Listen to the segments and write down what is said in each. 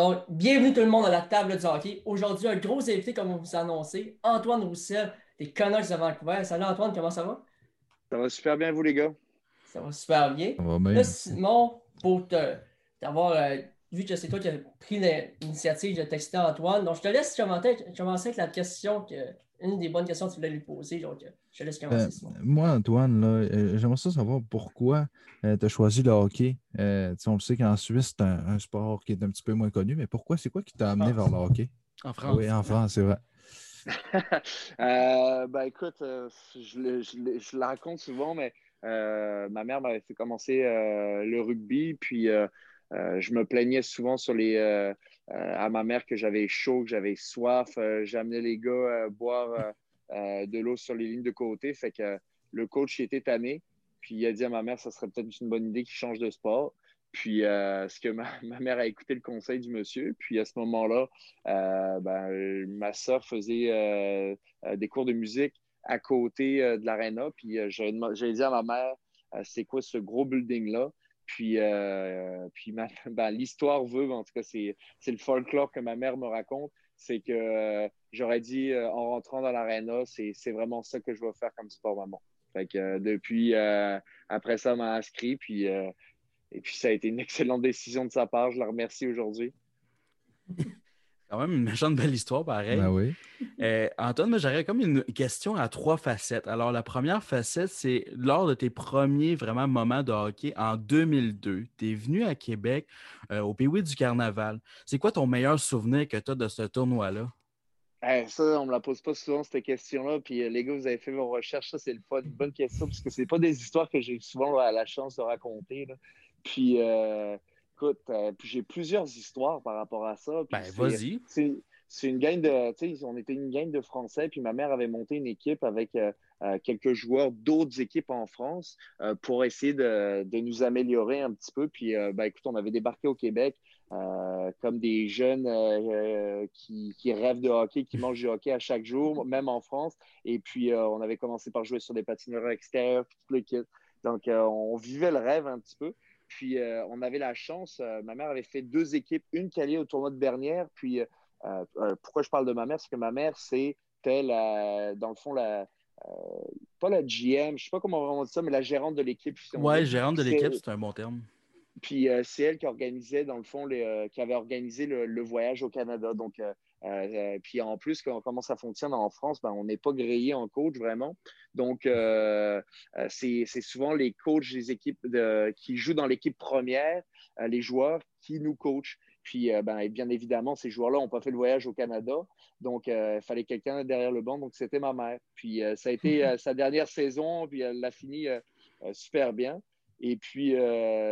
Donc, bienvenue tout le monde à la table du hockey. Aujourd'hui, un gros invité, comme on vous a annoncé, Antoine Roussel des Canucks de Vancouver. Salut Antoine, comment ça va? Ça va super bien, vous les gars? Ça va super bien. Ça va bien. Là, Simon, pour t'avoir euh, vu que c'est toi qui as pris l'initiative de texter Antoine, donc je te laisse commencer, commencer avec la question que une des bonnes questions que tu voulais lui poser. Donc, euh, je te laisse commencer, Euh, moi, Antoine, là, euh, j'aimerais ça savoir pourquoi tu as choisi le hockey. Euh, tu sais, on le sait qu'en Suisse, c'est un, un sport qui est un petit peu moins connu, mais pourquoi? C'est quoi qui t'a amené vers le hockey? En France. Oui, en France, c'est vrai. Euh, ben écoute, euh, je, le, je le- je la raconte souvent, mais euh, ma mère m'avait fait commencer euh, le rugby, puis euh, euh, je me plaignais souvent sur les, euh, euh, à ma mère que j'avais chaud, que j'avais soif. Euh, J'amenais les gars euh, boire euh, euh, de l'eau sur les lignes de côté, fait que le coach il était tanné, puis il a dit à ma mère ça serait peut-être une bonne idée qu'il change de sport. Puis, euh, ce que ma, ma mère a écouté le conseil du monsieur. Puis, à ce moment-là, euh, ben, euh, ma soeur faisait euh, euh, des cours de musique à côté euh, de l'aréna. Puis, euh, j'ai dit à ma mère, euh, c'est quoi ce gros building-là? Puis, euh, puis ben, l'histoire veut, en tout cas, c'est le folklore que ma mère me raconte, c'est que euh, j'aurais dit euh, en rentrant dans l'aréna, c'est vraiment ça que je vais faire comme sport, maman. Depuis, après ça, m'a inscrit. Puis, et puis, ça a été une excellente décision de sa part. Je la remercie aujourd'hui. Quand même une méchante belle histoire, pareil. Ben oui. Euh, Antoine, moi, j'aurais comme une question à trois facettes. Alors, la première facette, c'est lors de tes premiers vraiment moments de hockey en 2002. Tu es venu à Québec euh, au Pays du Carnaval. C'est quoi ton meilleur souvenir que tu as de ce tournoi-là? Eh, ça, on me la pose pas souvent, cette question-là. Puis, euh, les gars, vous avez fait vos recherches. Ça, c'est le fun- une bonne question parce que c'est pas des histoires que j'ai souvent la, la chance de raconter. là. Puis, euh, écoute, euh, puis j'ai plusieurs histoires par rapport à ça. Ben, vas-y. C'est une gang de, tu sais, on était une gang de Français, puis ma mère avait monté une équipe avec euh, euh, quelques joueurs d'autres équipes en France euh, pour essayer de, de nous améliorer un petit peu. Puis, ben, écoute, on avait débarqué au Québec comme des jeunes qui, qui rêvent de hockey, qui mangent du hockey à chaque jour, même en France. Et puis, on avait commencé par jouer sur des patineurs extérieurs, puis tout le kit. Donc, on vivait le rêve un petit peu. Puis, euh, on avait la chance, euh, ma mère avait fait deux équipes, une qui allait au tournoi de Bernière, puis euh, pourquoi je parle de ma mère? C'est que ma mère, c'était la, dans le fond, la, pas la GM, je sais pas comment vraiment dire ça, mais la gérante de l'équipe. si on veut. gérante de l'équipe, c'est un bon terme. Puis c'est elle qui organisait, dans le fond, les, qui avait organisé le, le voyage au Canada. Donc, euh, puis en plus, quand, comment ça fonctionne en France, ben, on n'est pas grillé en coach vraiment. Donc, euh, euh, c'est souvent les coachs des équipes de, qui jouent dans l'équipe première, les joueurs qui nous coachent. Puis, euh, ben, bien évidemment, ces joueurs-là n'ont pas fait le voyage au Canada. Donc, il fallait quelqu'un derrière le banc. Donc, c'était ma mère. Puis, ça a été sa dernière saison. Puis, elle l'a fini super bien. Et puis,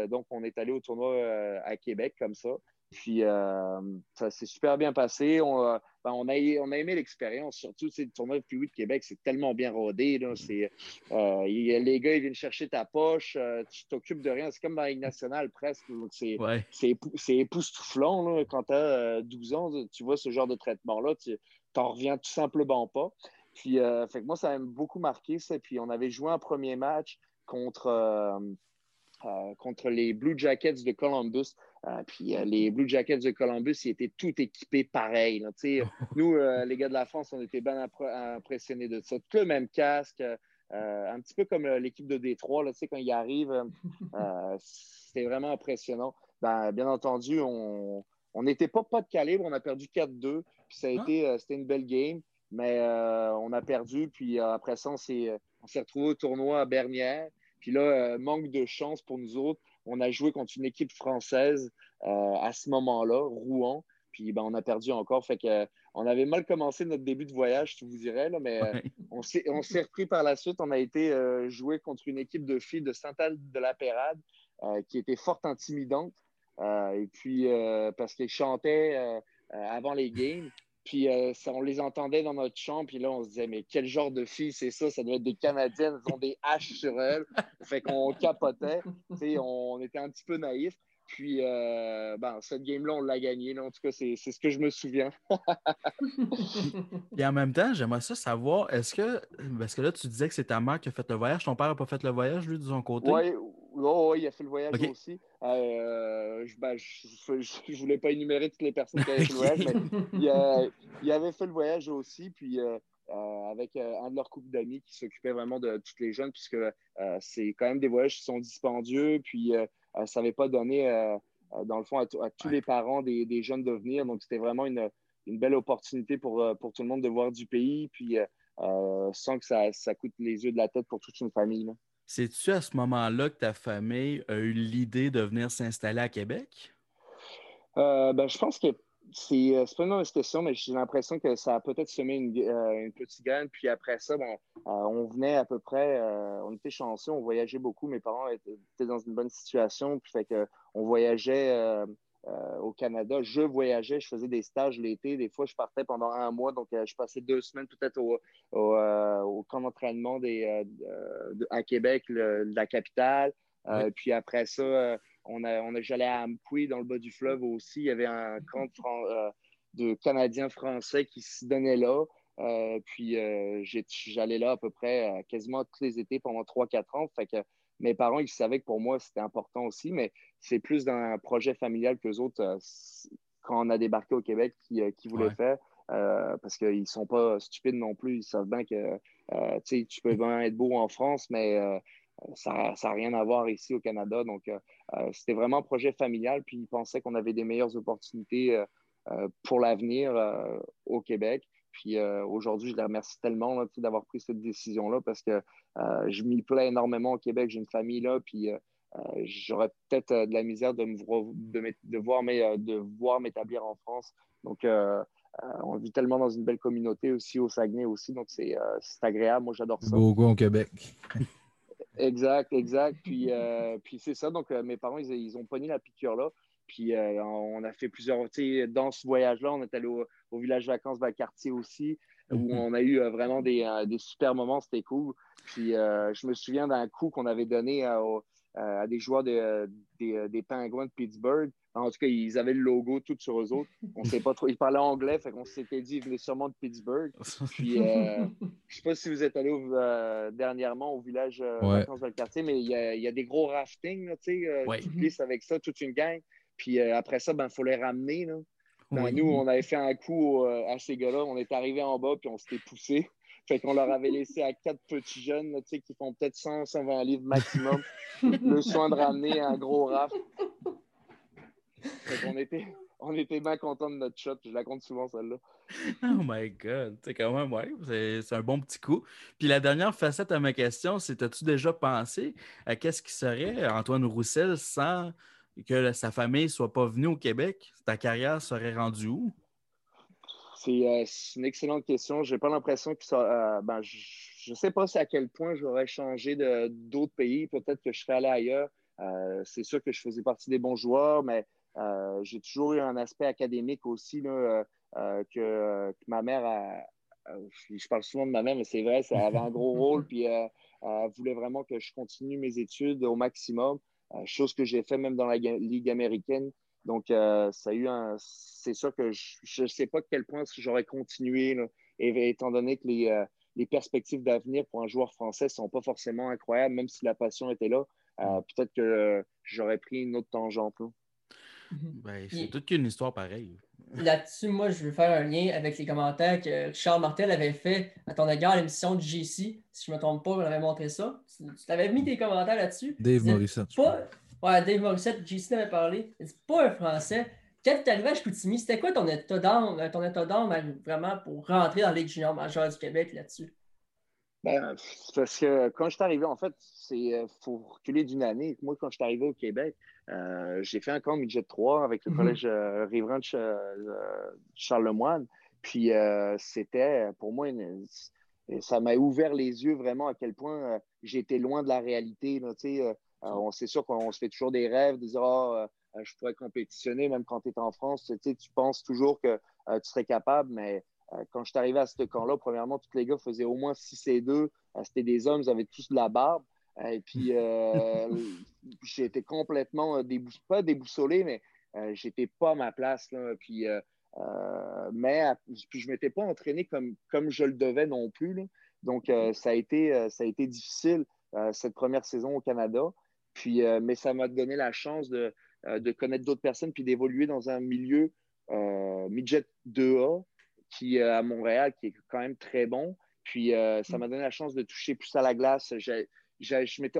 donc, on est allé au tournoi à Québec comme ça. Puis, euh, ça s'est super bien passé. On, euh, ben, on, a, on a aimé l'expérience. Surtout, le tournoi de Puis de Québec, c'est tellement bien rodé. Là. C'est, euh, il- les gars, ils viennent chercher ta poche. tu t'occupes de rien. C'est comme dans la Ligue nationale presque. C'est, Ouais. épou- époustouflant. Là. Quand tu as 12 ans, tu vois ce genre de traitement-là, tu t'en reviens tout simplement pas. Puis, fait que moi, ça m'a beaucoup marqué. Ça. Puis, on avait joué un premier match contre, euh, contre les Blue Jackets de Columbus. Euh, puis euh, les Blue Jackets de Columbus, ils étaient tout équipés pareil. là. Nous, euh, les gars de la France, on était bien impr- impressionnés de ça. Tout le même casque, un petit peu comme l'équipe de Détroit, là, quand ils arrivent, c'était vraiment impressionnant. Ben, bien entendu, on n'était pas pas de calibre, on a perdu 4-2, puis ça a Ah. été, c'était une belle game, mais on a perdu, puis après ça, on s'est on s'est retrouvé au tournoi à Bernière. Puis là, manque de chance pour nous autres. On a joué contre une équipe française euh, à ce moment-là, Rouen. Puis ben, on a perdu encore. Fait que, on avait mal commencé notre début de voyage, je vous dirais, là, mais Ouais. on s'est on s'est repris par la suite. On a été euh, joué contre une équipe de filles de Sainte-Anne-de-la-Pérade euh, qui était fort intimidante. Euh, et puis, parce qu'elles chantaient avant les games. Puis euh, ça, on les entendait dans notre chambre, puis là, on se disait, mais quel genre de filles c'est ça? Ça doit être des Canadiennes, elles ont des haches sur elles. Fait qu'on capotait. On, était un petit peu naïfs. Puis, euh, ben, cette game-là, on l'a gagné. là. En tout cas, c'est ce que je me souviens. Et en même temps, j'aimerais ça savoir, est-ce que, parce que là, tu disais que c'est ta mère qui a fait le voyage, ton père n'a pas fait le voyage, lui, de son côté? Ouais, Oh, oui, il a fait le voyage aussi. Euh, je, ben, je, voulais pas énumérer toutes les personnes qui avaient fait le voyage, mais il, avait fait le voyage aussi. Puis euh, euh, avec un de leurs couples d'amis qui s'occupait vraiment de toutes les jeunes, puisque c'est quand même des voyages qui sont dispendieux. Puis ça n'avait pas donné, dans le fond, à, tous les parents des, des, jeunes de venir. Donc c'était vraiment une, une, belle opportunité pour, pour tout le monde de voir du pays. Puis sans que ça, ça, coûte les yeux de la tête pour toute une famille. Là. C'est-tu à ce moment-là que ta famille a eu l'idée de venir s'installer à Québec? Euh, ben, je pense que c'est euh, pas une mauvaise question, mais j'ai l'impression que ça a peut-être semé une, euh, petite graine. Puis après ça, ben, on venait à peu près, on était chanceux, on voyageait beaucoup. Mes parents étaient, dans une bonne situation, puis fait on voyageait au Canada. Je voyageais, je faisais des stages l'été. Des fois, je partais pendant un mois. Donc, je passais deux semaines peut-être au, euh, camp d'entraînement à Québec, la capitale. puis après ça, on a, on a, j'allais à Amqui, dans le bas du fleuve aussi. Il y avait un camp de, Canadiens français qui se donnait là. puis j'allais là à peu près quasiment tous les étés pendant 3-4 ans. Fait que mes parents, ils savaient que pour moi, c'était important aussi, mais c'est plus dans un projet familial que les autres, euh, quand on a débarqué au Québec, qui, euh, voulaient faire. Euh, parce qu'ils ne sont pas stupides non plus. Ils savent bien que tu peux bien être beau en France, mais ça n'a rien à voir ici au Canada. Donc, c'était vraiment un projet familial. Puis, ils pensaient qu'on avait des meilleures opportunités pour l'avenir au Québec. Puis aujourd'hui, je les remercie tellement d'avoir pris cette décision-là parce que je m'y plais énormément au Québec. J'ai une famille là, puis euh, j'aurais peut-être euh, de la misère de, me, voir, euh, de voir m'établir en France. Donc, on vit tellement dans une belle communauté aussi au Saguenay aussi, donc c'est agréable. Moi, j'adore ça. Beaucoup au Québec. exact, exact. Puis, puis c'est ça. Donc, mes parents, ils, ils, ont pogné la piqûre là. Puis, on a fait plusieurs. Dans ce voyage-là, on est allé au, village vacances Valcartier aussi, où mhm. on a eu vraiment des, des, super moments. C'était cool. Puis, je me souviens d'un coup qu'on avait donné euh, à des joueurs de, des, euh, des Penguins de Pittsburgh. En tout cas, ils avaient le logo tout sur eux autres. On sait pas trop. Ils parlaient anglais, fait qu'on s'était dit qu'ils venaient sûrement de Pittsburgh. Puis, euh, je sais pas si vous êtes allé dernièrement au village ouais. vacances le quartier, mais il y a, y a, des gros raftings, tu sais, ouais. tu glisses avec ça, toute une gang. Puis après ça, il ben, faut les ramener. Là. Ben, nous, on avait fait un coup à ces gars-là. On est arrivé en bas, puis on s'était poussé. Fait qu'on leur avait laissé à quatre petits jeunes là, qui font peut-être 100, 120 livres maximum le soin de ramener un gros raft. Qu'on était, on était bien contents de notre shot. Je la compte souvent, celle-là. Oh my God! C'est quand même, ouais, c'est un bon petit coup. Puis la dernière facette à ma question, c'est as-tu déjà pensé à qu'est-ce qui serait Antoine Roussel sans que sa famille soit pas venue au Québec? Ta carrière serait rendue où? Euh, c'est une excellente question. J'ai pas l'impression que ça. Euh, ben, je ne sais pas à quel point j'aurais changé d'autres pays. Peut-être que je serais allé ailleurs. Euh, c'est sûr que je faisais partie des bons joueurs, mais j'ai toujours eu un aspect académique aussi là, que, ma mère a, je parle souvent de ma mère, mais c'est vrai, ça avait un gros rôle, puis elle voulait vraiment que je continue mes études au maximum, chose que j'ai fait même dans la Ligue américaine. Donc, euh, ça a eu un. C'est sûr que je ne sais pas à quel point j'aurais continué, et, étant donné que les, euh, les perspectives d'avenir pour un joueur français ne sont pas forcément incroyables, même si la passion était là. Euh, mm. Peut-être que j'aurais pris une autre tangente. Ben, c'est toute une histoire pareille. Là-dessus, moi, je veux faire un lien avec les commentaires que Charles Martel avait fait à ton égard à l'émission de JC. Si je ne me trompe pas, on avait montré ça. Tu avais mis tes commentaires là-dessus. Dave Morissette. Ouais, Dave Morissette, JC avait parlé. C'est pas un Français. Quand tu arrivé à Chicoutimi, c'était quoi ton état d'âme, euh, ton état d'âme vraiment pour rentrer dans la Ligue junior majeure du Québec là-dessus? Ben, parce que quand je suis arrivé, en fait, il euh, faut reculer d'une année. Moi, quand je suis arrivé au Québec, j'ai fait un camp midget 3 avec le mhm. collège riverain de Charlemagne. Puis c'était, pour moi, ça m'a ouvert les yeux vraiment à quel point j'étais loin de la réalité. Là, euh, on c'est sûr qu'on se fait toujours des rêves, de dire ah, euh, je pourrais compétitionner même quand tu es en France. Tu, penses toujours que euh, tu serais capable, mais quand je suis arrivé à ce camp-là, premièrement, tous les gars faisaient au moins 6 et 2. C'était des hommes, ils avaient tous de la barbe. Et puis, j'étais complètement pas déboussolé, mais j'étais pas à ma place. Là. Puis, mais puis je ne m'étais pas entraîné comme, comme je le devais non plus. Donc, ça, a été, ça a été difficile cette première saison au Canada. Puis, mais ça m'a donné la chance de, de connaître d'autres personnes puis d'évoluer dans un milieu midget 2A qui, à Montréal qui est quand même très bon. Puis, ça mm. m'a donné la chance de toucher plus à la glace.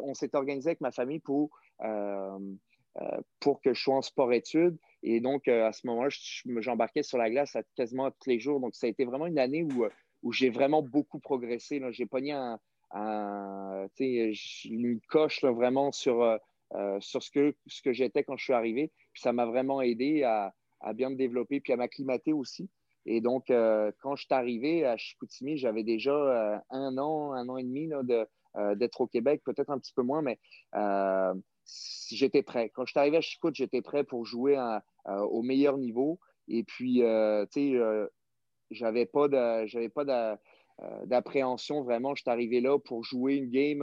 On s'est organisé avec ma famille pour euh, pour que je sois en sport-études. Et donc, euh, à ce moment-là, j'embarquais sur la glace quasiment tous les jours. Donc, ça a été vraiment une année où, euh, où j'ai vraiment beaucoup progressé. J'ai pogné un, une coche vraiment sur, sur ce que, ce que j'étais quand je suis arrivé. Ça m'a vraiment aidé à, à, bien me développer puis à m'acclimater aussi. Et donc, quand je suis arrivé à Chicoutimi, j'avais déjà un an, un an et demi d'être au Québec, peut-être un petit peu moins, mais j'étais prêt. Quand je suis arrivé à Chicout, j'étais prêt pour jouer au meilleur niveau. Et puis, euh, tu sais, euh, j'avais pas euh, d'appréhension vraiment. Je suis arrivé là pour jouer une game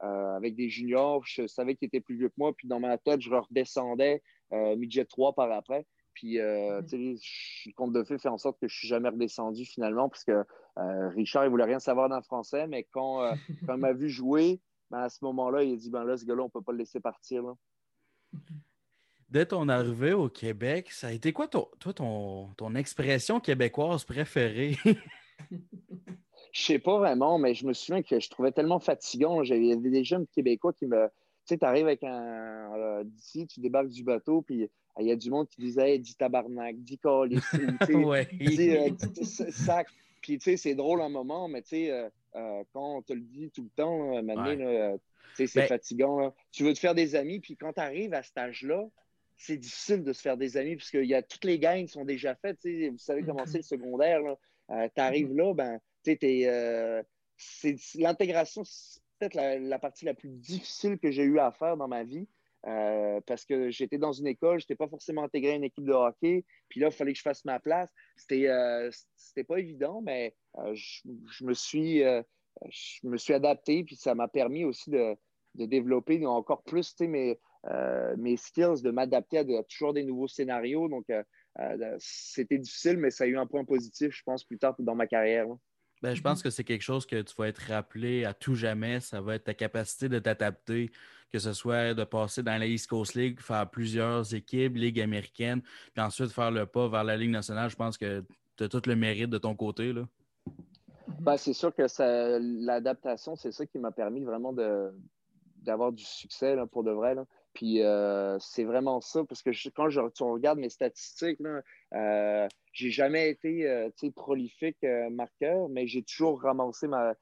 avec des juniors. Je savais qu'ils étaient plus vieux que moi. Puis dans ma tête, je redescendais midget 3 par après. Puis, mm-hmm. tu sais, le compte de fait fait en sorte que je suis jamais redescendu finalement parce que Richard, il voulait rien savoir dans le français. Mais quand, quand il m'a vu jouer, ben, à ce moment-là, il a dit ben là, ce gars-là, on ne peut pas le laisser partir. Dès ton arrivée au Québec, ça a été quoi toi, ton, ton expression québécoise préférée? Je sais pas vraiment, mais je me souviens que je trouvais tellement fatigant. Il y avait des jeunes Québécois qui me. Tu sais, tu arrives avec un. Euh, d'ici, tu débarques du bateau, puis il y a du monde qui disait dis tabarnak, dis calice, ouais. dis, euh, sac. Puis, tu sais, c'est drôle un moment, mais tu sais, euh, euh, quand on te le dit tout le temps, euh, c'est ben fatigant. Tu veux te faire des amis, puis quand tu arrives à cet âge-là, c'est difficile de se faire des amis, qu'il y a toutes les gangs qui sont déjà faites. Vous savez comment c'est le secondaire. Euh, tu arrives là, ben, l'intégration, c'est peut-être la, partie la plus difficile que j'ai eu à faire dans ma vie. parce que j'étais dans une école, je n'étais pas forcément intégré à une équipe de hockey. Puis là, il fallait que je fasse ma place. C'était c'était pas évident, mais euh, je, me suis, euh, je me suis adapté, puis ça m'a permis aussi de, de, développer encore plus mes, euh, mes skills, de m'adapter à, toujours des nouveaux scénarios. Donc, c'était difficile, mais ça a eu un point positif, je pense, plus tard dans ma carrière. Ben, je pense que c'est quelque chose que tu vas être rappelé à tout jamais. Ça va être ta capacité de t'adapter, que ce soit de passer dans la East Coast League, faire plusieurs équipes, Ligue américaine, puis ensuite faire le pas vers la Ligue nationale. Je pense que tu as tout le mérite de ton côté. Là. Ben, c'est sûr que l'adaptation, c'est ça qui m'a permis vraiment d'avoir du succès là, pour de vrai. Là. Puis euh, c'est vraiment ça, parce que quand je, tu regardes mes statistiques, là, euh, j'ai jamais été euh, prolifique euh, marqueur, mais j'ai toujours ramassé ma,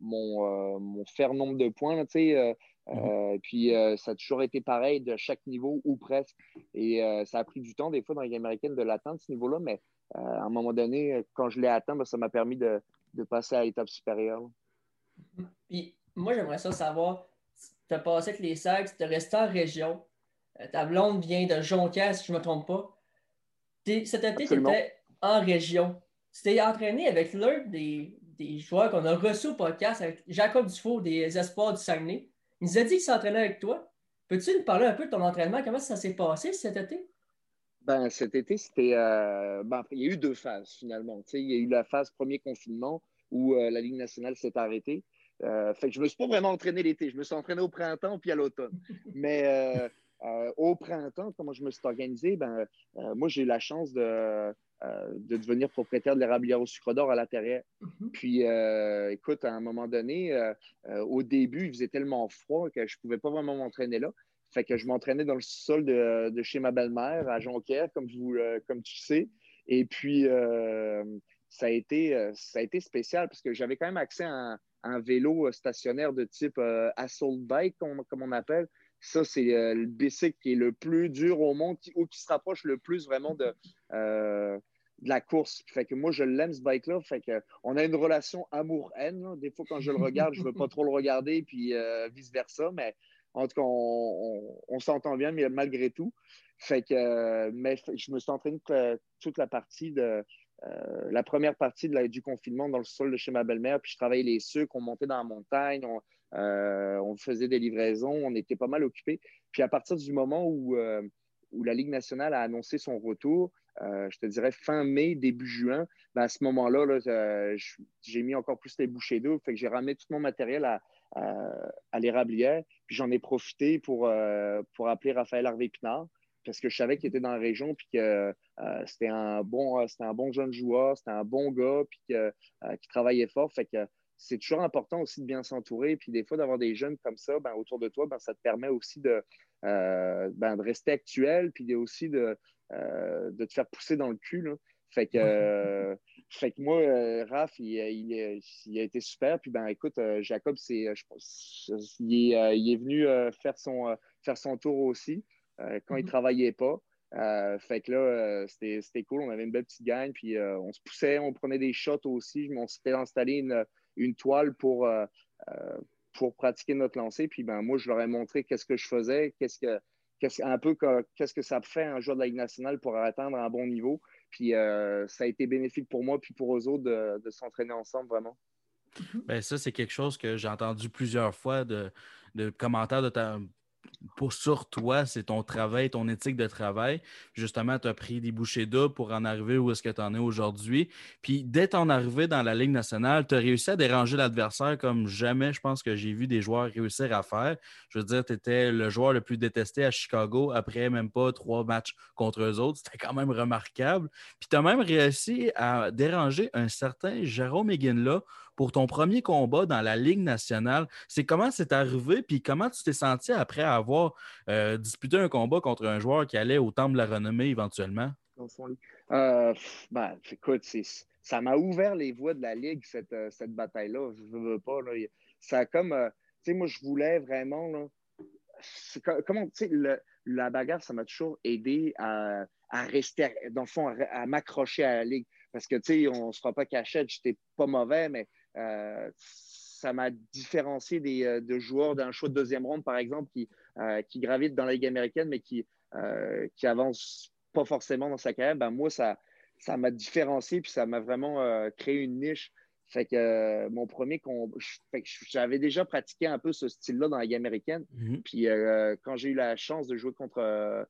mon, mon faire nombre de points. Mm-hmm. puis ça a toujours été pareil de chaque niveau ou presque. Et ça a pris du temps des fois dans les américaines de l'atteindre ce niveau-là, mais euh, à un moment donné, quand je l'ai atteint, ben, ça m'a permis de, passer à l'étape supérieure. Puis moi, j'aimerais ça savoir, tu as passé avec les sacs, tu es resté en région. Euh, ta blonde vient de Jonquière, si je ne me trompe pas. Cet été, tu étais en région. Tu t'es entraîné avec l'un des, joueurs qu'on a reçus au podcast, avec Jacob Dufault des Espoirs du Saguenay. Il nous a dit qu'il s'entraînait avec toi. Peux-tu nous parler un peu de ton entraînement? Comment ça s'est passé cet été? Ben, cet été, c'était. Euh, ben, il y a eu deux phases finalement. il y a eu la phase premier confinement où euh, la Ligue nationale s'est arrêtée. Euh, fait que je ne me suis pas vraiment entraîné l'été. Je me suis entraîné au printemps puis à l'automne. Mais au printemps, comment je me suis organisé? Ben, moi, j'ai eu la chance de, de devenir propriétaire de l'érablière au sucre d'or à la Terrière. Mm-hmm. Puis, écoute, à un moment donné, au début, il faisait tellement froid que je ne pouvais pas vraiment m'entraîner là. Fait que je m'entraînais dans le sol de, chez ma belle-mère à Jonquière, comme, vous, euh, comme tu sais. Et puis, euh, ça, a été, euh, ça a été spécial parce que j'avais quand même accès à un, vélo stationnaire de type assault bike, comme, on appelle. Ça, c'est le bicycle qui est le plus dur au monde ou qui se rapproche le plus vraiment de, la course. Fait que moi, je l'aime, ce bike-là. Fait que on a une relation amour-haine. Des fois, quand je le regarde, je ne veux pas trop le regarder, puis vice-versa. Mais en tout cas, on, s'entend bien, mais malgré tout. Fait que, euh, mais je me suis entraîné toute la partie de, euh, la première partie de du confinement dans le sol de chez ma belle-mère, puis je travaillais les sucres, on montait dans la montagne, on, euh, faisait des livraisons, on était pas mal occupés. Puis à partir du moment où, où la Ligue nationale a annoncé son retour, je te dirais fin mai, début juin, ben, à ce moment-là, -là, j'ai mis encore plus les bouchées d'eau. Fait que j'ai ramené tout mon matériel à, à, l'érablière. Puis j'en ai profité pour, pour appeler Raphaël Harvey Pinard parce que je savais qu'il était dans la région puis que c'était un bon un bon jeune joueur, c'était un bon gars puis que, qui travaillait fort. Fait que c'est toujours important aussi de bien s'entourer. Puis des fois, d'avoir des jeunes comme ça ben, autour de toi, ben, ça te permet aussi de, euh, ben, de rester actuel, puis aussi de, euh, de te faire pousser dans le cul. Fait que, euh, fait que moi, Raph, il, il, a été super. Puis ben écoute, Jacob, c'est, je pense, il, est, venu faire, son, faire son tour aussi quand il ne mm-hmm. travaillait pas. fait que là, c'était cool. On avait une belle petite gang, puis on se poussait, on prenait des shots aussi. On s'était installé une, une toile pour, euh, euh, pour pratiquer notre lancer. Puis ben, moi, je leur ai montré qu'est-ce que je faisais, qu'est-ce que, qu'est-ce, un peu qu'est-ce que ça fait un joueur de la Ligue nationale pour atteindre un bon niveau. Puis euh, ça a été bénéfique pour moi puis pour eux autres de, de s'entraîner ensemble vraiment. Ben, ça, c'est quelque chose que j'ai entendu plusieurs fois de, de commentaires de ta, pour sur toi, c'est ton travail, ton éthique de travail. Justement, tu as pris des bouchées d'eau pour en arriver où est-ce que tu en es aujourd'hui. Puis, dès ton arrivée dans la Ligue nationale, tu as réussi à déranger l'adversaire comme jamais, je pense que j'ai vu des joueurs réussir à faire. Je veux dire, tu étais le joueur le plus détesté à Chicago après même pas trois matchs contre eux autres. C'était quand même remarquable. Puis, tu as même réussi à déranger un certain Jérôme là pour ton premier combat dans la Ligue nationale. C'est comment c'est arrivé, puis comment tu t'es senti après avoir euh, disputé un combat contre un joueur qui allait au temple de la renommée éventuellement? Euh, ben, écoute, ça m'a ouvert les voies de la Ligue, cette, euh, bataille-là. Je ne veux pas. Ça comme. tu sais, moi, je voulais vraiment. Là, comment, la bagarre, ça m'a toujours aidé à, rester, dans le fond, à, m'accrocher à la Ligue. Parce que, tu sais, on ne se fera pas cachette, j'étais pas mauvais, mais euh, ça m'a différencié des, euh, de joueurs d'un choix de deuxième ronde, par exemple, qui, euh, qui gravitent dans la Ligue américaine, mais qui, qui avancent pas forcément dans sa carrière. Ben, moi, ça ça m'a différencié, puis ça m'a vraiment créé une niche. Fait que mon premier j'avais déjà pratiqué un peu ce style-là dans la Ligue américaine. Mm-hmm. Puis quand j'ai eu la chance de jouer contre,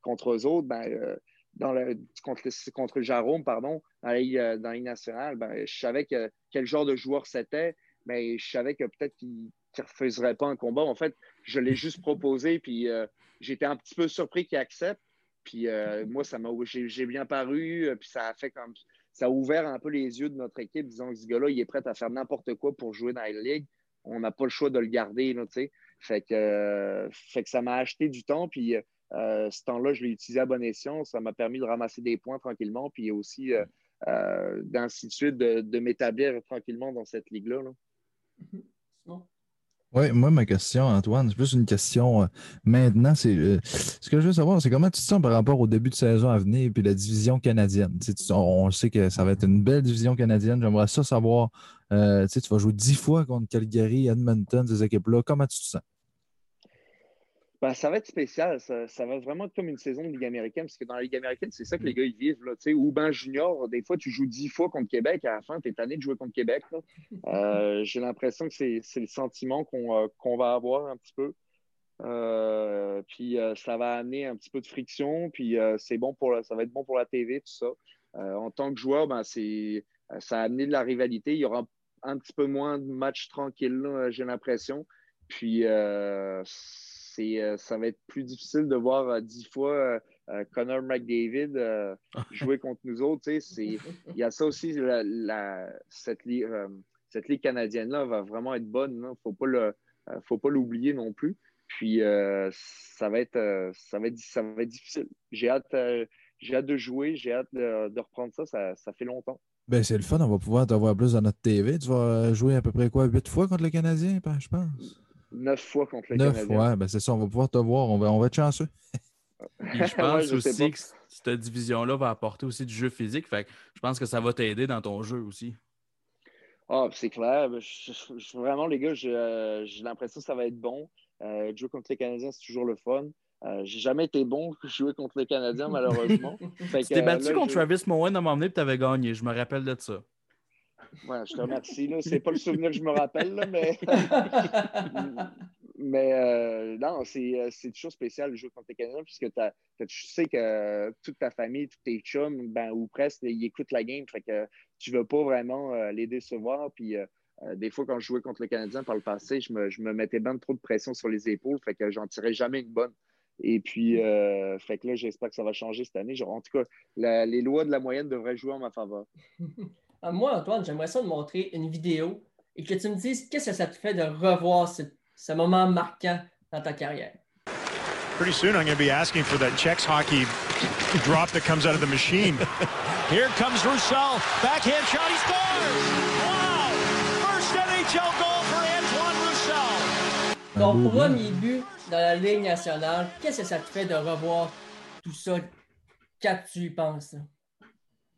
contre eux autres, ben, dans le, contre, contre Jérôme, pardon, dans la Ligue, dans nationale, ben, je savais que, quel genre de joueur c'était, mais je savais que peut-être qu'il ne refuserait pas un combat. En fait, je l'ai juste proposé, puis euh, j'étais un petit peu surpris qu'il accepte. Puis euh, moi, ça m'a, j'ai, bien paru, euh, puis ça a fait comme ça a ouvert un peu les yeux de notre équipe, disant que ce gars-là, il est prêt à faire n'importe quoi pour jouer dans la Ligue. On n'a pas le choix de le garder, tu sais. Fait que, fait que ça m'a acheté du temps, puis ce temps-là, je l'ai utilisé à bon escient. Ça m'a permis de ramasser des points tranquillement, puis aussi, euh, d'ainsi de suite, de, m'établir tranquillement dans cette ligue-là. Oui, moi, ma question, Antoine, c'est plus une question maintenant. C'est ce que je veux savoir, c'est comment tu te sens par rapport au début de saison à venir puis la division canadienne? on, sait que ça va être une belle division canadienne. J'aimerais ça savoir. tu vas jouer dix fois contre Calgary, Edmonton, ces équipes-là. Comment tu te sens? Ben, ça va être spécial. Ça, va être vraiment comme une saison de Ligue américaine, parce que dans la Ligue américaine, c'est ça que les gars ils vivent. Là, ou ben junior, des fois, tu joues dix fois contre Québec, à la fin, tu es tanné de jouer contre Québec. Euh, j'ai l'impression que c'est, le sentiment qu'on, euh, va avoir un petit peu. Euh, puis ça va amener un petit peu de friction, puis c'est bon pour ça va être bon pour la TV, tout ça. en tant que joueur, ben, c'est, ça a amené de la rivalité. Il y aura un petit peu moins de matchs tranquilles, j'ai l'impression. Puis euh, ça va être plus difficile de voir euh, dix fois euh, Connor McDavid jouer contre nous autres. Il y a ça aussi, cette, ligue, canadienne-là va vraiment être bonne. Il ne faut pas l'oublier non plus. Puis ça, va être, ça, va être, ça va être difficile. J'ai hâte, j'ai hâte de jouer, j'ai hâte de, reprendre ça. ça. fait longtemps. Ben, c'est le fun, on va pouvoir t'avoir plus dans notre TV. Tu vas jouer à peu près quoi, huit fois contre le Canadien, je pense? Neuf fois contre les neuf, fois, ben c'est ça, on va pouvoir te voir, on va, on va être chanceux. je pense aussi que cette division-là va apporter aussi du jeu physique. Fait je pense que ça va t'aider dans ton jeu aussi. Ah, c'est clair. vraiment, les gars, euh, j'ai l'impression que ça va être bon. Euh, jouer contre les Canadiens, c'est toujours le fun. Euh, j'ai jamais été bon jouer contre les Canadiens, malheureusement. tu t'es battu contre Travis Mowen à m'emmener et tu avais gagné. Je me rappelle de ça. Ouais, je te remercie. Ce n'est pas le souvenir que je me rappelle, mais Mais euh, non, c'est toujours spécial de jouer contre les Canadiens puisque tu sais que toute ta famille, tous tes chums, ben, ou presque, ils écoutent la game. Fait que tu ne veux pas vraiment les décevoir. Puis des fois, quand je jouais contre les Canadiens par le passé, je me, je me mettais bien trop de pression sur les épaules. Fait que j'en tirais jamais une bonne. Et puis, euh, fait que là, j'espère que ça va changer cette année. en tout cas, les lois de la moyenne devraient jouer en ma faveur. Ah, moi, Antoine, j'aimerais ça te montrer une vidéo et que tu me dises qu'est-ce que ça te fait de revoir ce, ce moment marquant dans ta carrière. Pretty soon, I'm going to be asking for that Czechs hockey drop that comes out of the machine. Here comes Roussel. Backhand shot, he scores! Wow! First NHL goal for Antoine Roussel. Donc, premier but dans la Ligue nationale, qu'est-ce que ça te fait de revoir tout ça? Quand tu y penses?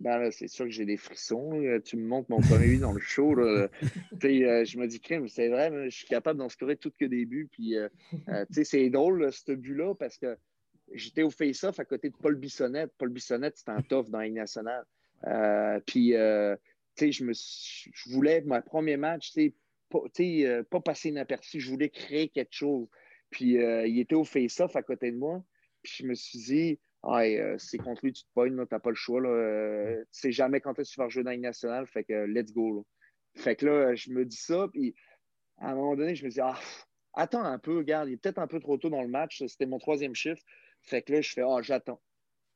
Ben c'est sûr que j'ai des frissons. Tu me montres mon premier but dans le show. Là. Euh, je me dis, crème, c'est vrai, je suis capable d'en scorer tout que des buts. Puis, euh, euh, c'est drôle, ce but-là, parce que j'étais au face-off à côté de Paul Bissonnette. Paul Bissonnette, c'était un tough dans la Ligue nationale. puis, je, me, je voulais, mon premier match, pas, pas passer inaperçu. Je voulais créer quelque chose. Puis il était au face-off à côté de moi. Puis je me suis dit, ah, c'est contre lui, tu te pognes, tu n'as pas le choix. Là. Euh, tu sais jamais quand est-ce que tu vas jouer dans la nationale. Fait que let's go. Fait que là, je me dis ça. Puis à un moment donné, je me dis, ah, attends un peu, regarde, il est peut-être un peu trop tôt dans le match. C'était mon troisième chiffre. Fait que là, je fais, ah, j'attends.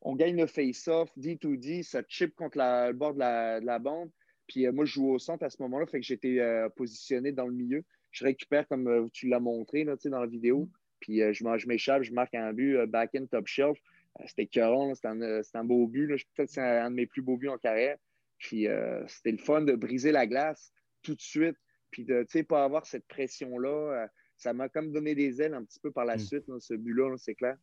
On gagne le face-off, D2D, ça chip contre le bord de la, bande. Puis moi, je joue au centre à ce moment-là, fait que j'étais positionné dans le milieu je récupère comme euh, tu l'as montré là, dans la vidéo. Puis euh, je, m'échappe, je marque un but euh, back-end top shelf. C'était écœurant, c'était un, beau but. Peut-être c'est un, de mes plus beaux buts en carrière. Puis c'était le fun de briser la glace tout de suite. Puis de ne pas avoir cette pression-là. ça m'a comme donné des ailes un petit peu par la mm. suite, ce but-là, c'est clair.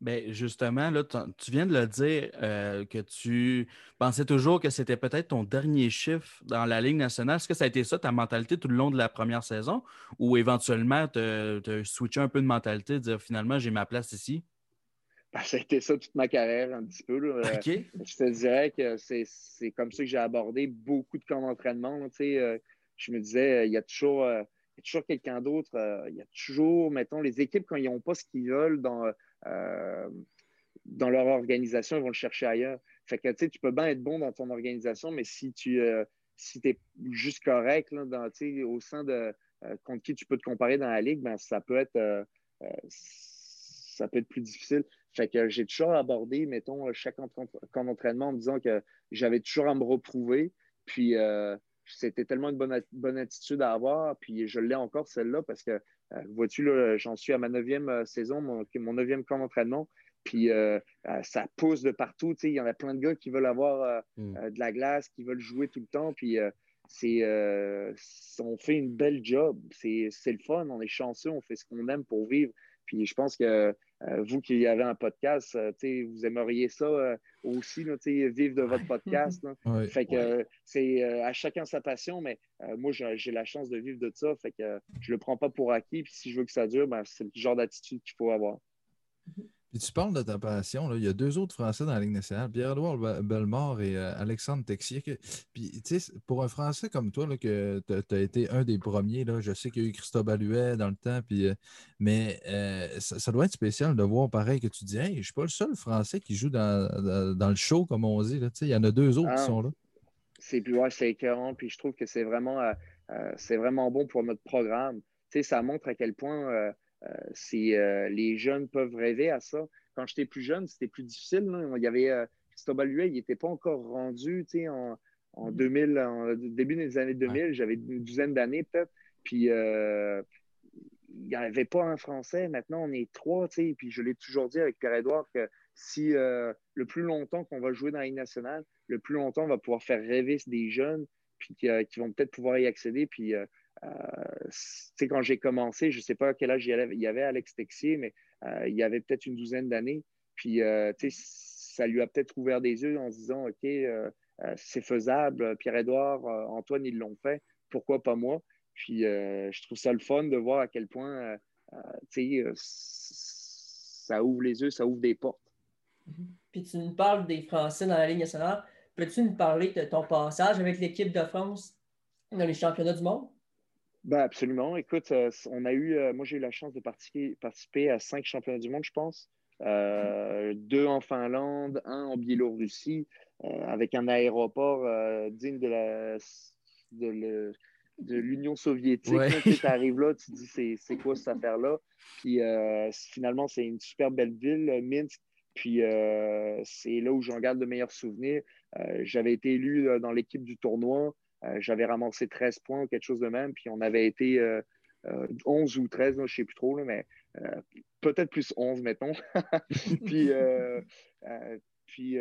Bien, justement, là, tu viens de le dire euh, que tu pensais toujours que c'était peut-être ton dernier chiffre dans la Ligue nationale. Est-ce que ça a été ça, ta mentalité tout le long de la première saison? Ou éventuellement, tu as switché un peu de mentalité, de dire finalement, j'ai ma place ici? Ben, ça a été ça toute ma carrière, un petit peu. Euh, je te dirais que c'est comme ça que j'ai abordé beaucoup de camps d'entraînement. Euh, je me disais, il y a toujours, toujours quelqu'un d'autre. il y a toujours, mettons, les équipes, quand ils n'ont pas ce qu'ils veulent dans euh, dans leur organisation, ils vont le chercher ailleurs. Fait que tu peux bien être bon dans ton organisation, mais si tu euh, si es juste correct là, dans, au sein de euh, contre qui tu peux te comparer dans la ligue, ben, ça peut être ça peut être plus difficile. Fait que j'ai toujours abordé, mettons, chaque camp d'entraînement en me disant que j'avais toujours à me reprouver. Puis c'était tellement une bonne, bonne attitude à avoir. Puis je l'ai encore, celle-là, parce que euh, vois-tu, j'en suis à ma neuvième euh, saison, mon, neuvième camp d'entraînement. Puis euh, ça pousse de partout. Il y en a plein de gars qui veulent avoir mm. de la glace, qui veulent jouer tout le temps. Puis c'est, on fait une belle job. C'est, le fun, on est chanceux, on fait ce qu'on aime pour vivre. Puis je pense que vous qui avez un podcast, vous aimeriez ça aussi, vivre de votre podcast. Fait que c'est à chacun sa passion, mais moi, j'ai la chance de vivre de ça. Fait que je le prends pas pour acquis. Puis si je veux que ça dure, ben, c'est le genre d'attitude qu'il faut avoir. Mm-hmm. Puis tu parles de ta passion. Là. Il y a deux autres Français dans la Ligue nationale, Pierre-Edouard Bellemare et euh, Alexandre Texier. Puis, tu sais, pour un Français comme toi, là, que tu as été un des premiers, là, je sais qu'il y a eu Christophe Alluet dans le temps, puis, euh, mais euh, ça, doit être spécial de voir pareil que tu dis Hey, je ne suis pas le seul Français qui joue dans, le show, comme on dit. Là. Il y en a deux autres qui ah, sont là. C'est plus ouais, c'est écœurant, puis je trouve que c'est vraiment, c'est vraiment bon pour notre programme. Tu sais, ça montre à quel point euh, euh, les jeunes peuvent rêver à ça. Quand j'étais plus jeune, c'était plus difficile. Il y avait euh, Christophe il n'était pas encore rendu en, en 2000, mm. en début des années 2000. J'avais une douzaine d'années peut-être. Puis il n'y avait pas un Français. Maintenant, on est trois. Puis je l'ai toujours dit avec Pierre-Edouard que si le plus longtemps qu'on va jouer dans la Ligue nationale, le plus longtemps on va pouvoir faire rêver des jeunes, puis qui, vont peut-être pouvoir y accéder. Puis euh, quand j'ai commencé, je ne sais pas à quel âge il y avait Alex Texier, mais euh, il y avait peut-être une douzaine d'années. Puis, euh, ça lui a peut-être ouvert des yeux en se disant, OK, c'est faisable. Pierre-Édouard, Antoine, ils l'ont fait. Pourquoi pas moi? Puis, je trouve ça le fun de voir à quel point, ça ouvre les yeux, ça ouvre des portes. Puis, tu nous parles des Français dans la Ligue nationale. Peux-tu nous parler de ton passage avec l'équipe de France dans les championnats du monde? Ben absolument. Écoute, on a eu, moi j'ai eu la chance de participer, participer à cinq championnats du monde, je pense. deux en Finlande, un en Biélorussie, avec un aéroport digne de la de l'Union soviétique. tu arrives là, tu te dis c'est quoi cette affaire-là? Puis finalement, c'est une super belle ville, Minsk. Puis euh, c'est là où j'en garde de meilleurs souvenirs. Euh, j'avais été élu dans l'équipe du tournoi. Euh, j'avais ramassé 13 points ou quelque chose de même. Puis on avait été 11 ou 13, je ne sais plus trop, mais peut-être plus 11, mettons. puis,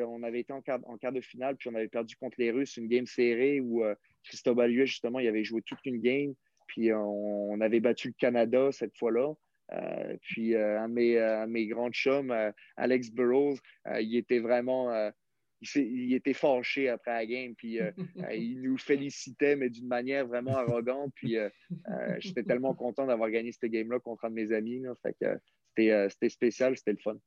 on avait été en quart, de finale, puis on avait perdu contre les Russes, une game serrée où Christophe Baluet, justement, il avait joué toute une game. Puis on avait battu le Canada cette fois-là. Euh, puis euh, de mes, euh, grands chums, Alex Burrows, il était vraiment il, était fâché après la game, puis il nous félicitait, mais d'une manière vraiment arrogante. Puis j'étais tellement content d'avoir gagné cette game-là contre un de mes amis. fait que c'était spécial, c'était le fun.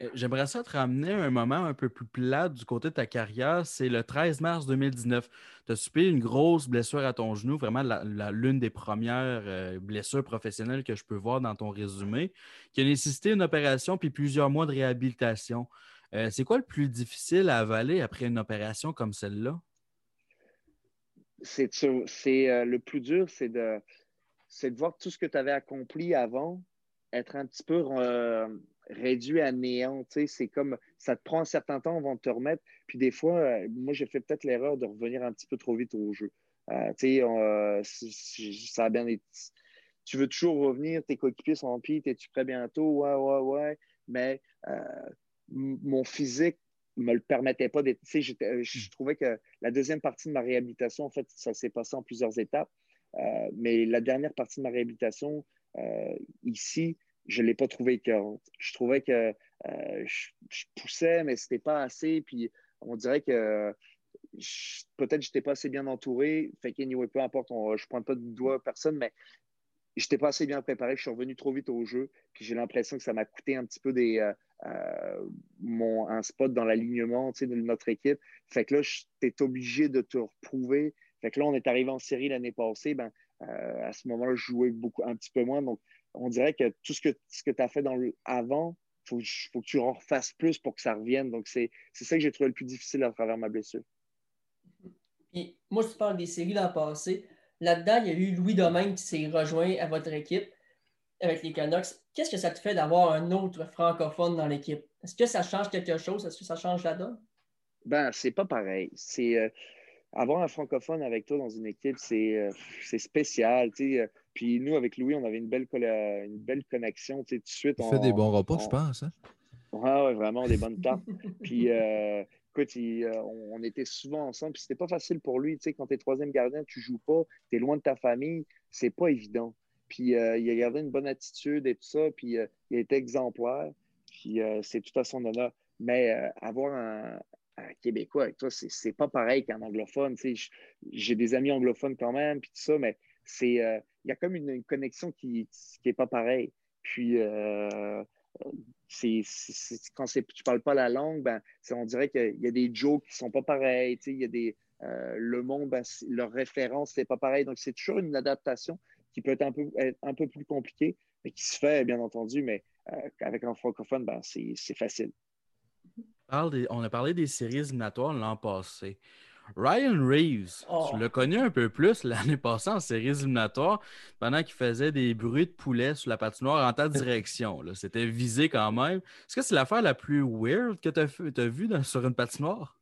Euh, j'aimerais ça te ramener à un moment un peu plus plat du côté de ta carrière. C'est le 13 mars 2019. Tu as subi une grosse blessure à ton genou, vraiment l'une des premières euh, blessures professionnelles que je peux voir dans ton résumé, qui a nécessité une opération puis plusieurs mois de réhabilitation. Euh, c'est quoi le plus difficile à avaler après une opération comme celle-là? C'est le plus dur, c'est de, voir tout ce que tu avais accompli avant, être un petit peu réduit à néant. C'est comme ça te prend un certain temps avant de te remettre. Puis des fois, euh, moi, j'ai fait peut-être l'erreur de revenir un petit peu trop vite au jeu. Euh, euh, ça a bien Tu veux toujours revenir, tes coéquipiers sont en pied, es-tu prêt bientôt? Ouais, ouais, ouais. Mais mon physique me le permettait pas d'être. Je hmm. trouvais que la deuxième partie de ma réhabilitation, en fait, ça s'est passé en plusieurs étapes. mais la dernière partie de ma réhabilitation, ici, je ne l'ai pas trouvé écœurante. Je trouvais que euh, je, poussais, mais ce n'était pas assez. Puis on dirait que peut-être que je n'étais pas assez bien entouré. Fait qu'anyway, peu importe, je ne pointe pas de doigt à personne, mais je n'étais pas assez bien préparé. Je suis revenu trop vite au jeu. Puis j'ai l'impression que ça m'a coûté un petit peu des, euh, euh, mon, un spot dans l'alignement de notre équipe. Fait que là, j'étais obligé de te reprouver. Fait que là, on est arrivé en série l'année passée. Ben, à ce moment-là, je jouais beaucoup, un petit peu moins. Donc, on dirait que tout ce que, ce que tu as fait avant, il faut, que tu en refasses plus pour que ça revienne. Donc, c'est ça que j'ai trouvé le plus difficile à travers ma blessure. Moi, je te parle des séries l'an passé. Là-dedans, il y a eu Louis Domaine qui s'est rejoint à votre équipe avec les Canucks. Qu'est-ce que ça te fait d'avoir un autre francophone dans l'équipe? Est-ce que ça change quelque chose? Est-ce que ça change la donne? Ben, c'est pas pareil. C'est. Euh, avoir un francophone avec toi dans une équipe, c'est euh, spécial. Euh, puis nous, avec Louis, on avait une belle, une belle connexion. Tout de suite, on fait des bons repas, je pense. Hein? Ouais, vraiment, des bonnes tartes. puis euh, écoute, on, était souvent ensemble. Puis c'était pas facile pour lui. Quand tu es troisième gardien, tu joues pas, tu es loin de ta famille, c'est pas évident. Puis il a gardé une bonne attitude et tout ça. Puis il a été exemplaire. Puis c'est tout à son honneur. Mais avoir un, québécois avec toi, c'est pas pareil qu'un anglophone. J'ai des amis anglophones quand même, puis tout ça, mais euh, il y a comme une, connexion qui n'est pas pareille. Puis, euh, quand tu parles pas la langue, ben, on dirait qu'il y a des jokes qui sont pas pareils. Il y a des, euh, le monde, ben, leur référence, c'est pas pareil. Donc, c'est toujours une adaptation qui peut être un peu, un peu plus compliquée, mais qui se fait, bien entendu, mais avec un francophone, ben, c'est facile on a parlé des séries éliminatoires l'an passé. Ryan Reeves, tu oh. l'as connu un peu plus l'année passée en séries éliminatoires pendant qu'il faisait des bruits de poulet sur la patinoire en ta direction. C'était visé quand même. Est-ce que c'est l'affaire la plus weird que tu as, vue sur une patinoire?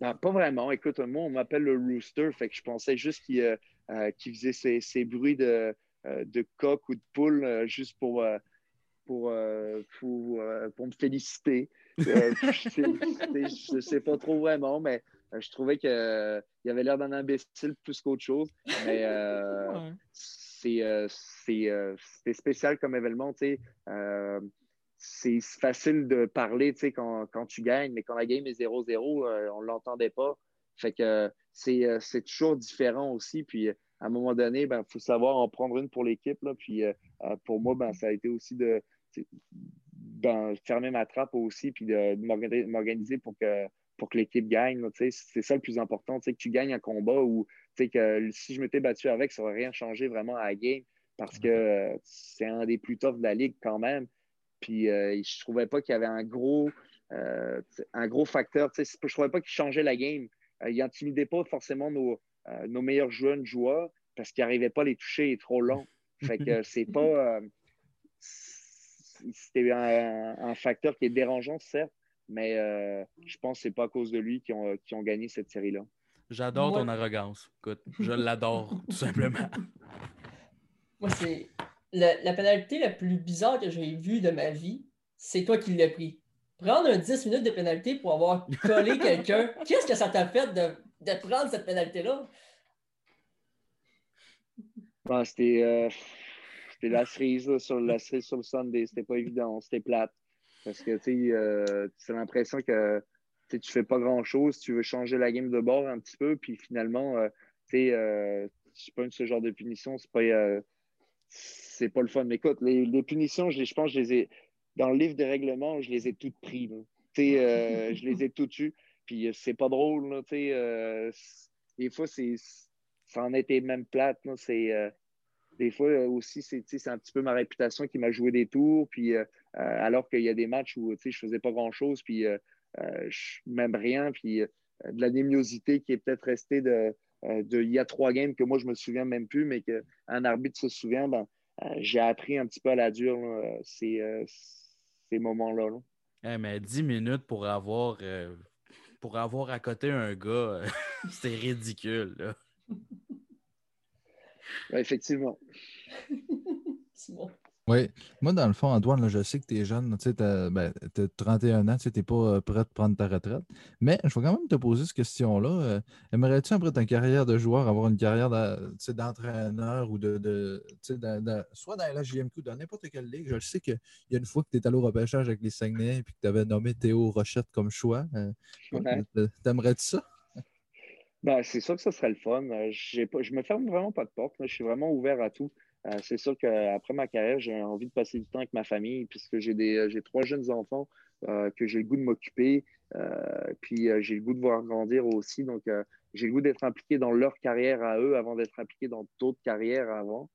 Pas vraiment. Écoute, moi, on m'appelle le rooster, fait que je pensais juste qu'il euh, euh, faisait ces, bruits de, euh, de coq ou de poule juste pour, pour, pour me féliciter. Je ne sais pas trop vraiment, mais je trouvais qu'il avait l'air d'un imbécile plus qu'autre chose. Mais c'est spécial comme événement. C'est facile de parler quand, quand, tu gagnes, mais quand la game est 0-0, on ne l'entendait pas. Fait que c'est toujours différent aussi. Puis à un moment donné, il ben, faut savoir en prendre une pour l'équipe. Puis pour moi, ben, ça a été aussi de fermer ma trappe aussi, puis de, m'organiser pour que, pour que l'équipe gagne. C'est ça le plus important, que tu gagnes un combat ou que si je m'étais battu avec, ça n'aurait rien changé vraiment à la game parce que c'est un des plus toughs de la ligue quand même. Puis je ne trouvais pas qu'il y avait un gros, un gros facteur. Je ne trouvais pas qu'il changeait la game. il n'intimidait pas forcément nos, nos meilleurs jeunes joueurs parce qu'il n'arrivait pas à les toucher, il est trop long. Fait que c'est pas. C'était un, facteur qui est dérangeant, certes, mais euh, je pense que ce n'est pas à cause de lui qu'ils ont, ont, gagné cette série-là. J'adore ton arrogance. Écoute, je l'adore, tout simplement. Moi, c'est la, pénalité la plus bizarre que j'ai vue de ma vie, c'est toi qui l'as pris. Prendre un 10 minutes de pénalité pour avoir collé quelqu'un, qu'est-ce que ça t'a fait de, de prendre cette pénalité-là? Ben, c'était euh, la cerise sur la cerise sur le Sunday. C'était pas évident, c'était plate. Parce que tu euh, as l'impression que tu fais pas grand-chose, tu veux changer la game de bord un petit peu, puis finalement, euh, tu euh, pas ce genre de punition, c'est pas, euh, c'est pas le fun. Mais écoute, les, punitions, je, pense je les ai, dans le livre des règlements, je les ai toutes prises. Euh, je les ai toutes eues, puis c'est pas drôle. Là, des fois, ça en était même plate. C'est des fois euh, aussi, c'est un petit peu ma réputation qui m'a joué des tours. Puis, euh, euh, alors qu'il y a des matchs où je faisais pas grand-chose, puis même rien, puis de la némiosité qui est peut-être restée de, de, il y a trois games que moi, je me souviens même plus, mais qu'un arbitre se souvient, ben, j'ai appris un petit peu à la dure ces, ces moments-là. Eh, mais 10 minutes pour avoir, pour avoir à côté un gars, c'est ridicule. Là effectivement. Oui. Moi, dans le fond, Antoine, je sais que tu es jeune, tu as, ben, 31 ans, tu n'es pas euh, prêt de prendre ta retraite. Mais je vais quand même te poser cette question-là. Euh, aimerais-tu, après ta carrière de joueur, avoir une carrière d'entraîneur ou de, soit dans la JMQ ou dans n'importe quelle ligue? Je sais qu'il y a une fois que tu es allé au repêchage avec les Saguenay et que tu avais nommé Théo Rochette comme choix. Euh, t'aimerais-tu ça? Ben, c'est sûr que ça serait le fun. Euh, pas, je me ferme vraiment pas de porte. Je suis vraiment ouvert à tout. Euh, c'est sûr qu'après ma carrière, j'ai envie de passer du temps avec ma famille puisque j'ai des euh, j'ai trois jeunes enfants que j'ai le goût de m'occuper. puis j'ai le goût de voir grandir aussi. Donc j'ai le goût d'être impliqué dans leur carrière à eux avant d'être impliqué dans d'autres carrières avant.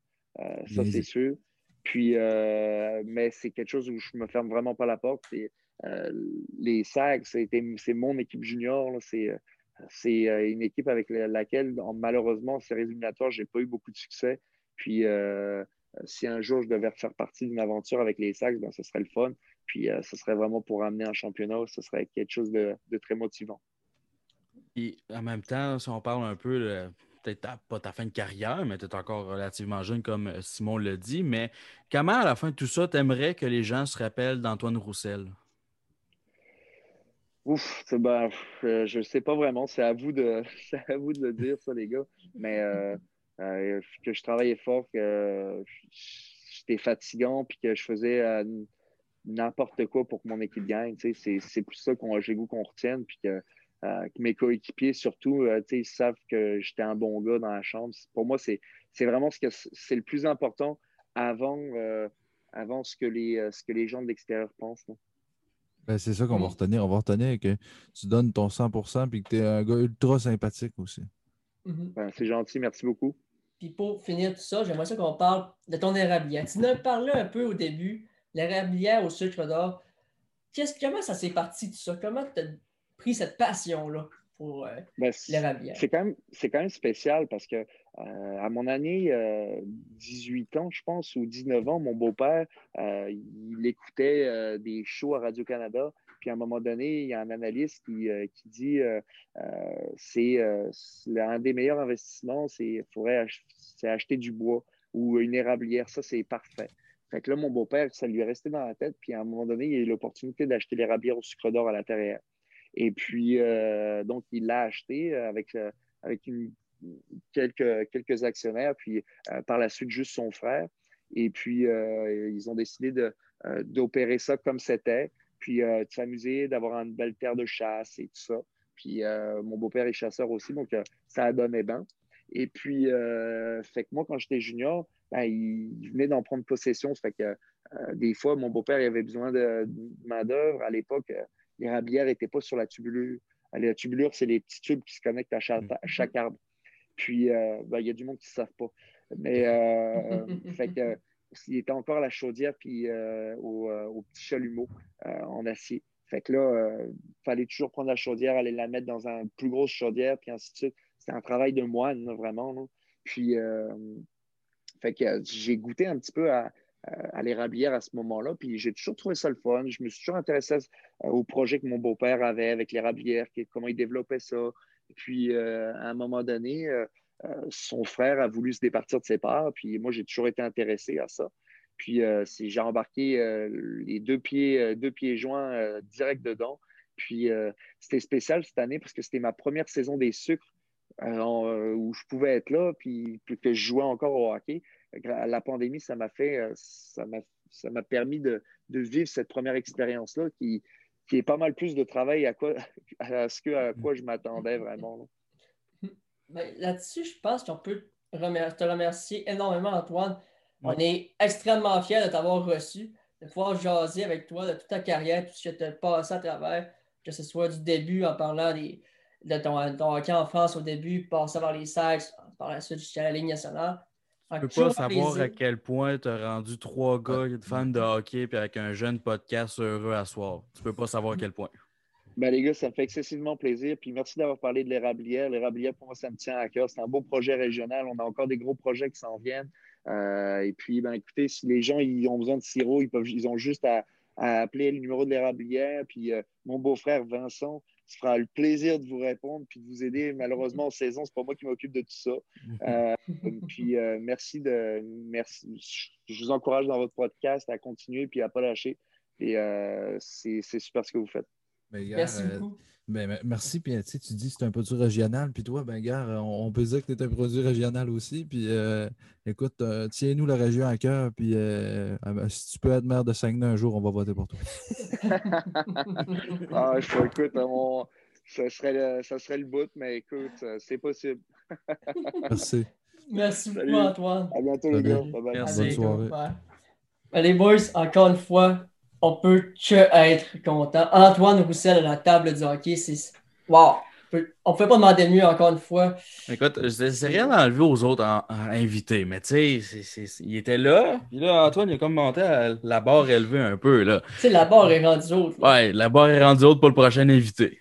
ça, c'est sûr. Puis, mais c'est quelque chose où je me ferme vraiment pas la porte. les SAG, c'est mon équipe junior. C'est c'est euh, une équipe avec laquelle, malheureusement, ces éliminatoires, je n'ai pas eu beaucoup de succès. Puis, euh, si un jour je devais faire partie d'une aventure avec les Sacs, ben, ce serait le fun. Puis, euh, ce serait vraiment pour amener un championnat, ce serait quelque chose de, très motivant. Et en même temps, si on parle un peu, peut-être pas ta fin de carrière, mais tu es encore relativement jeune, comme Simon l'a dit, mais comment, à la fin de tout ça, tu aimerais que les gens se rappellent d'Antoine Roussel? Ouf, ben, je ne sais pas vraiment. C'est à, vous de, à vous de le dire, ça, les gars. Mais euh, euh, que je travaillais fort, que j'étais fatigant, puis que je faisais n'importe quoi pour que mon équipe gagne. C'est plus ça qu'on j'ai goût qu'on retienne. Puis que, mes coéquipiers, surtout, ils savent que j'étais un bon gars dans la chambre. Pour moi, c'est vraiment ce que c'est le plus important avant, avant ce, que les, ce que les gens de l'extérieur pensent. Ben, c'est ça qu'on va retenir. On va retenir que tu donnes ton 100% et que tu es un gars ultra sympathique aussi. Mm-hmm. Ben, c'est gentil, merci beaucoup. Puis pour finir tout ça, j'aimerais ça qu'on parle de ton érablière. Tu nous as parlé un peu au début, l'érablière au sucre d'or. Comment ça s'est parti tout ça? Comment tu as pris cette passion-là pour euh, ben, l'érablière? C'est quand, même, quand même spécial parce que euh, à mon année, 18 euh, ans, je pense, ou 19 ans, mon beau-père, euh, il écoutait des shows à Radio-Canada. Puis à un moment donné, il y a un analyste qui, dit c'est un des meilleurs investissements, c'est acheter du bois ou une érablière. Ça, c'est parfait. Fait que là, mon beau-père, ça lui est resté dans la tête. Puis à un moment donné, il a eu l'opportunité d'acheter l'érablière au sucre d'or à l'intérieur. Et puis, donc, il l'a acheté avec, avec quelques, quelques actionnaires, puis euh, par la suite juste son frère. Et puis, euh, ils ont décidé euh, d'opérer ça comme c'était, puis de s'amuser, d'avoir une belle terre de chasse et tout ça. Puis mon beau-père est chasseur aussi, donc ça a donné bien. Et puis, fait que moi, quand j'étais junior, ben, il venait d'en prendre possession. fait que des fois, mon beau-père avait besoin de, main-d'œuvre. À l'époque, les rabières n'étaient pas sur la tubulure. Les tubulures, c'est les petits tubes qui se connectent à chaque, à chaque arbre. Puis, ben, il y a du monde qui ne savent pas. Mais, fait que, il était encore à la chaudière puis au, au, petit chalumeau en acier. Fait que là, il fallait toujours prendre la chaudière, aller la mettre dans une plus grosse chaudière, puis ainsi de suite. C'était un travail de moine, vraiment. Puis, fait que j'ai goûté un petit peu à, à l'érablière à ce moment-là. Puis j'ai toujours trouvé ça le fun. Je me suis toujours intéressé au projet que mon beau-père avait avec l'érablière, comment il développait ça. puis euh, à un moment donné, euh, euh, son frère a voulu se départir de ses parts. Puis moi, j'ai toujours été intéressé à ça. Puis j'ai embarqué les deux pieds, deux pieds joints direct dedans. Puis c'était spécial cette année parce que c'était ma première saison des sucres où je pouvais être là, puis que je jouais encore au hockey la pandémie, ça m'a fait, euh, ça m'a permis de, vivre cette première expérience-là qui, qui est pas mal plus de travail à, quoi, à ce que, à quoi je m'attendais vraiment. Ben, là-dessus, je pense qu'on peut te remercier énormément, Antoine. On est extrêmement fiers de t'avoir reçu, de pouvoir jaser avec toi de toute ta carrière, tout ce que tu as passé à travers, que ce soit du début en parlant de ton, hockey en France au début, passer par les Sacs, par la suite jusqu'à la Ligue nationale. Je peux pas savoir à quel point tu as rendu trois gars fans de hockey puis avec un jeune podcast heureux à soir. Tu peux pas savoir à quel point. Ben, les gars, ça me fait excessivement plaisir. Puis merci d'avoir parlé de l'érablière. L'érablière, pour moi, ça me tient à cœur. C'est un beau projet régional. On a encore des gros projets qui s'en viennent. Euh, et puis, ben, écoutez, si les gens ils ont besoin de sirop, ils, peuvent, ils ont juste à, appeler le numéro de l'érablière. Puis euh, mon beau-frère Vincent, se fera le plaisir de vous répondre puis de vous aider. Malheureusement, en saison, c'est pas moi qui m'occupe de tout ça. Euh, puis merci de merci. Je vous encourage dans votre podcast à continuer puis à pas lâcher. Et c'est super ce que vous faites. Merci beaucoup. Ben, merci. Puis, tu, tu dis que c'est un produit régional. Puis toi, ben, gars, on, peut dire que tu es un produit régional aussi. Puis écoute, tiens-nous la région à cœur. Puis ben, si tu peux être maire de Saguenay un jour, on va voter pour toi. ah, je, écoute, ça, serait le, ça serait le bout, mais écoute, c'est possible. merci. Merci beaucoup, Antoine. À bientôt, les gars. Merci. Bonne soirée. Les boys, encore une fois, on peut que être content. Antoine Roussel à la table du hockey, c'est. Wow! On ne peut pas demander mieux encore une fois. Écoute, c'est rien d'enlever aux autres invités, mais tu sais, il était là. Puis là, Antoine, il a comme monté à la barre élevée un peu. Tu sais, la barre est rendue haute. Ouais, la barre est rendue haute pour le prochain invité.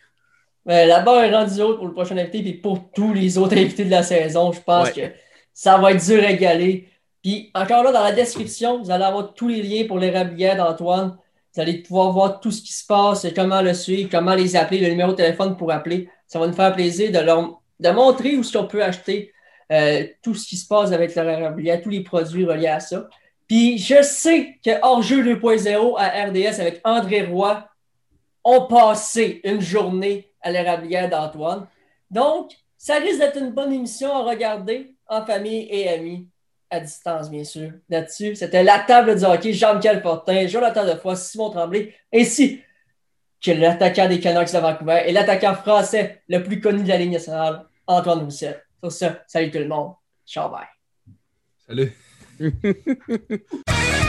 Ouais, la barre est rendue haute pour le prochain invité, puis pour tous les autres invités de la saison, je pense que ça va être dur à égaler. Puis encore là, dans la description, vous allez avoir tous les liens pour les rablières d'Antoine. Vous allez pouvoir voir tout ce qui se passe, comment le suivre, comment les appeler, le numéro de téléphone pour appeler. Ça va nous faire plaisir de leur de montrer où ce qu'on peut acheter euh, tout ce qui se passe avec leur tous les produits reliés à ça. Puis je sais que Hors-jeu 2.0 à RDS avec André Roy ont passé une journée à l'érablière d'Antoine. Donc, ça risque d'être une bonne émission à regarder en famille et amis à distance, bien sûr. Là-dessus, c'était la table du hockey, Jean-Michel Fortin, Jonathan Defoy, Simon Tremblay, ainsi que l'attaquant des Canucks de Vancouver et l'attaquant français le plus connu de la ligne nationale, Antoine Rousset. Sur ça, salut tout le monde. Ciao, bye. Salut.